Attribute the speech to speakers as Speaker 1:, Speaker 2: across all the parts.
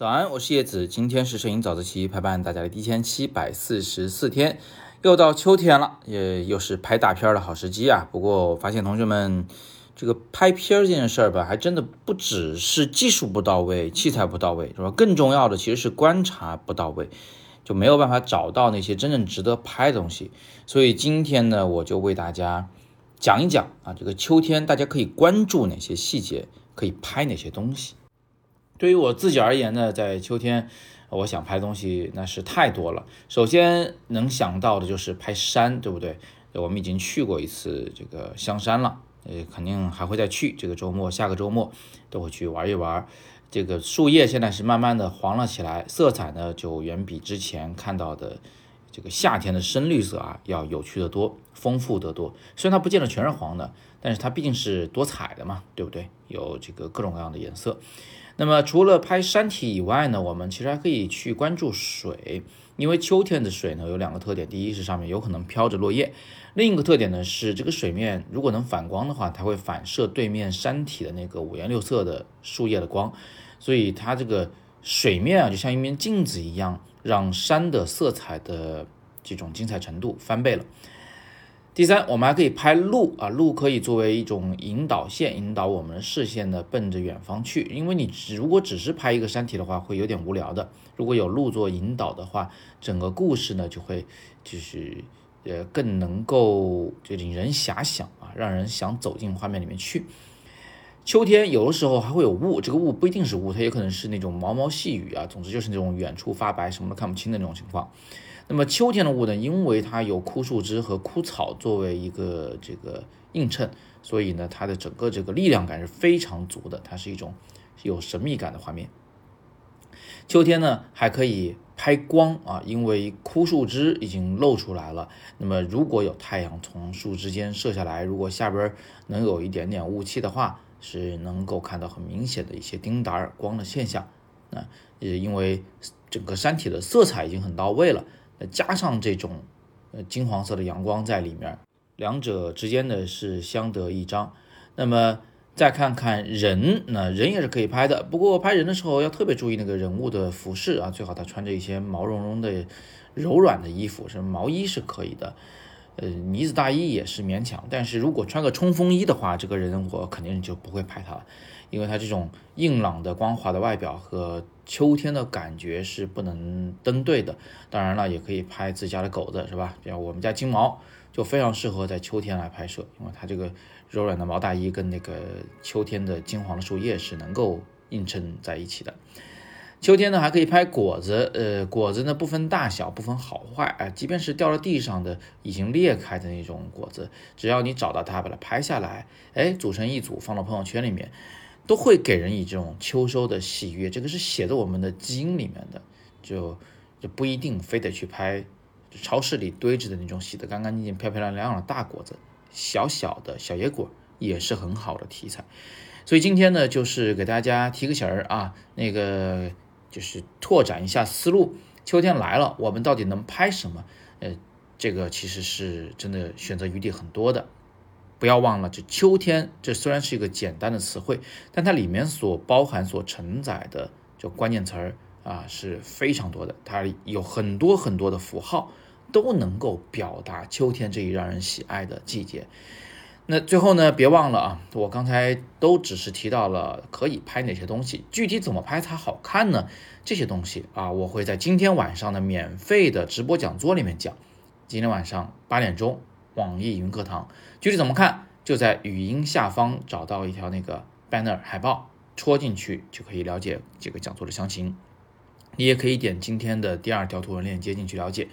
Speaker 1: 早安，我是叶子，今天是摄影早自习陪伴大家的第一千七百四十四天，又到秋天了，也又是拍大片的好时机啊。不过我发现同学们这个拍片这件事儿吧，还真的不只是技术不到位、器材不到位，是吧？更重要的其实是观察不到位，就没有办法找到那些真正值得拍的东西。所以今天呢，我就为大家讲一讲啊，这个秋天大家可以关注哪些细节，可以拍哪些东西。对于我自己而言呢，在秋天，我想拍东西那是太多了。首先能想到的就是拍山，对不对？我们已经去过一次这个香山了，呃，肯定还会再去。这个周末、下个周末都会去玩一玩。这个树叶现在是慢慢的黄了起来，色彩呢就远比之前看到的这个夏天的深绿色啊要有趣的多，丰富得多。虽然它不见得全是黄的，但是它毕竟是多彩的嘛，对不对？有这个各种各样的颜色。那么除了拍山体以外呢，我们其实还可以去关注水，因为秋天的水呢有两个特点，第一是上面有可能飘着落叶，另一个特点呢是这个水面如果能反光的话，它会反射对面山体的那个五颜六色的树叶的光，所以它这个水面啊就像一面镜子一样，让山的色彩的这种精彩程度翻倍了。第三，我们还可以拍路啊，路可以作为一种引导线，引导我们的视线呢奔着远方去。因为你只如果只是拍一个山体的话，会有点无聊的。如果有路做引导的话，整个故事呢就会就是呃更能够就引人遐想啊，让人想走进画面里面去。秋天有的时候还会有雾，这个雾不一定是雾，它也可能是那种毛毛细雨啊，总之就是那种远处发白，什么都看不清的那种情况。那么秋天的雾呢，因为它有枯树枝和枯草作为一个这个映衬，所以呢，它的整个这个力量感是非常足的，它是一种有神秘感的画面。秋天呢，还可以拍光啊，因为枯树枝已经露出来了。那么如果有太阳从树枝间射下来，如果下边能有一点点雾气的话，是能够看到很明显的一些丁达尔光的现象。那也因为整个山体的色彩已经很到位了。加上这种呃金黄色的阳光在里面，两者之间呢是相得益彰。那么再看看人，那人也是可以拍的，不过拍人的时候要特别注意那个人物的服饰啊，最好他穿着一些毛茸茸的柔软的衣服，什么毛衣是可以的，呃呢子大衣也是勉强。但是如果穿个冲锋衣的话，这个人我肯定就不会拍他了。因为他这种硬朗的光滑的外表和秋天的感觉是不能登对的。当然了，也可以拍自家的狗子，是吧？比方我们家金毛就非常适合在秋天来拍摄，因为它这个柔软的毛大衣跟那个秋天的金黄的树叶是能够映衬在一起的。秋天呢，还可以拍果子，呃，果子呢不分大小，不分好坏，啊，即便是掉到地上的已经裂开的那种果子，只要你找到它，把它拍下来，哎，组成一组放到朋友圈里面。都会给人以这种秋收的喜悦，这个是写在我们的基因里面的，就就不一定非得去拍超市里堆着的那种洗得干干净净、漂漂亮亮的大果子，小小的小野果也是很好的题材。所以今天呢，就是给大家提个醒儿啊，那个就是拓展一下思路，秋天来了，我们到底能拍什么？呃，这个其实是真的选择余地很多的。不要忘了，这秋天，这虽然是一个简单的词汇，但它里面所包含、所承载的就关键词儿啊是非常多的。它有很多很多的符号，都能够表达秋天这一让人喜爱的季节。那最后呢，别忘了啊，我刚才都只是提到了可以拍哪些东西，具体怎么拍才好看呢？这些东西啊，我会在今天晚上的免费的直播讲座里面讲。今天晚上八点钟。网易云课堂具体怎么看？就在语音下方找到一条那个 banner 海报，戳进去就可以了解这个讲座的详情。你也可以点今天的第二条图文链接进去了解。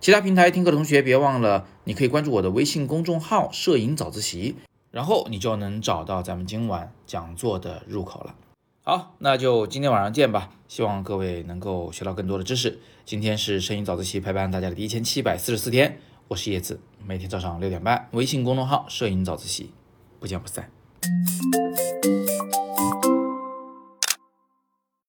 Speaker 1: 其他平台听课的同学别忘了，你可以关注我的微信公众号“摄影早自习”，然后你就能找到咱们今晚讲座的入口了。好，那就今天晚上见吧。希望各位能够学到更多的知识。今天是摄影早自习陪伴大家的第一千七百四十四天。我是叶子，每天早上六点半，微信公众号“摄影早自习”，不见不散。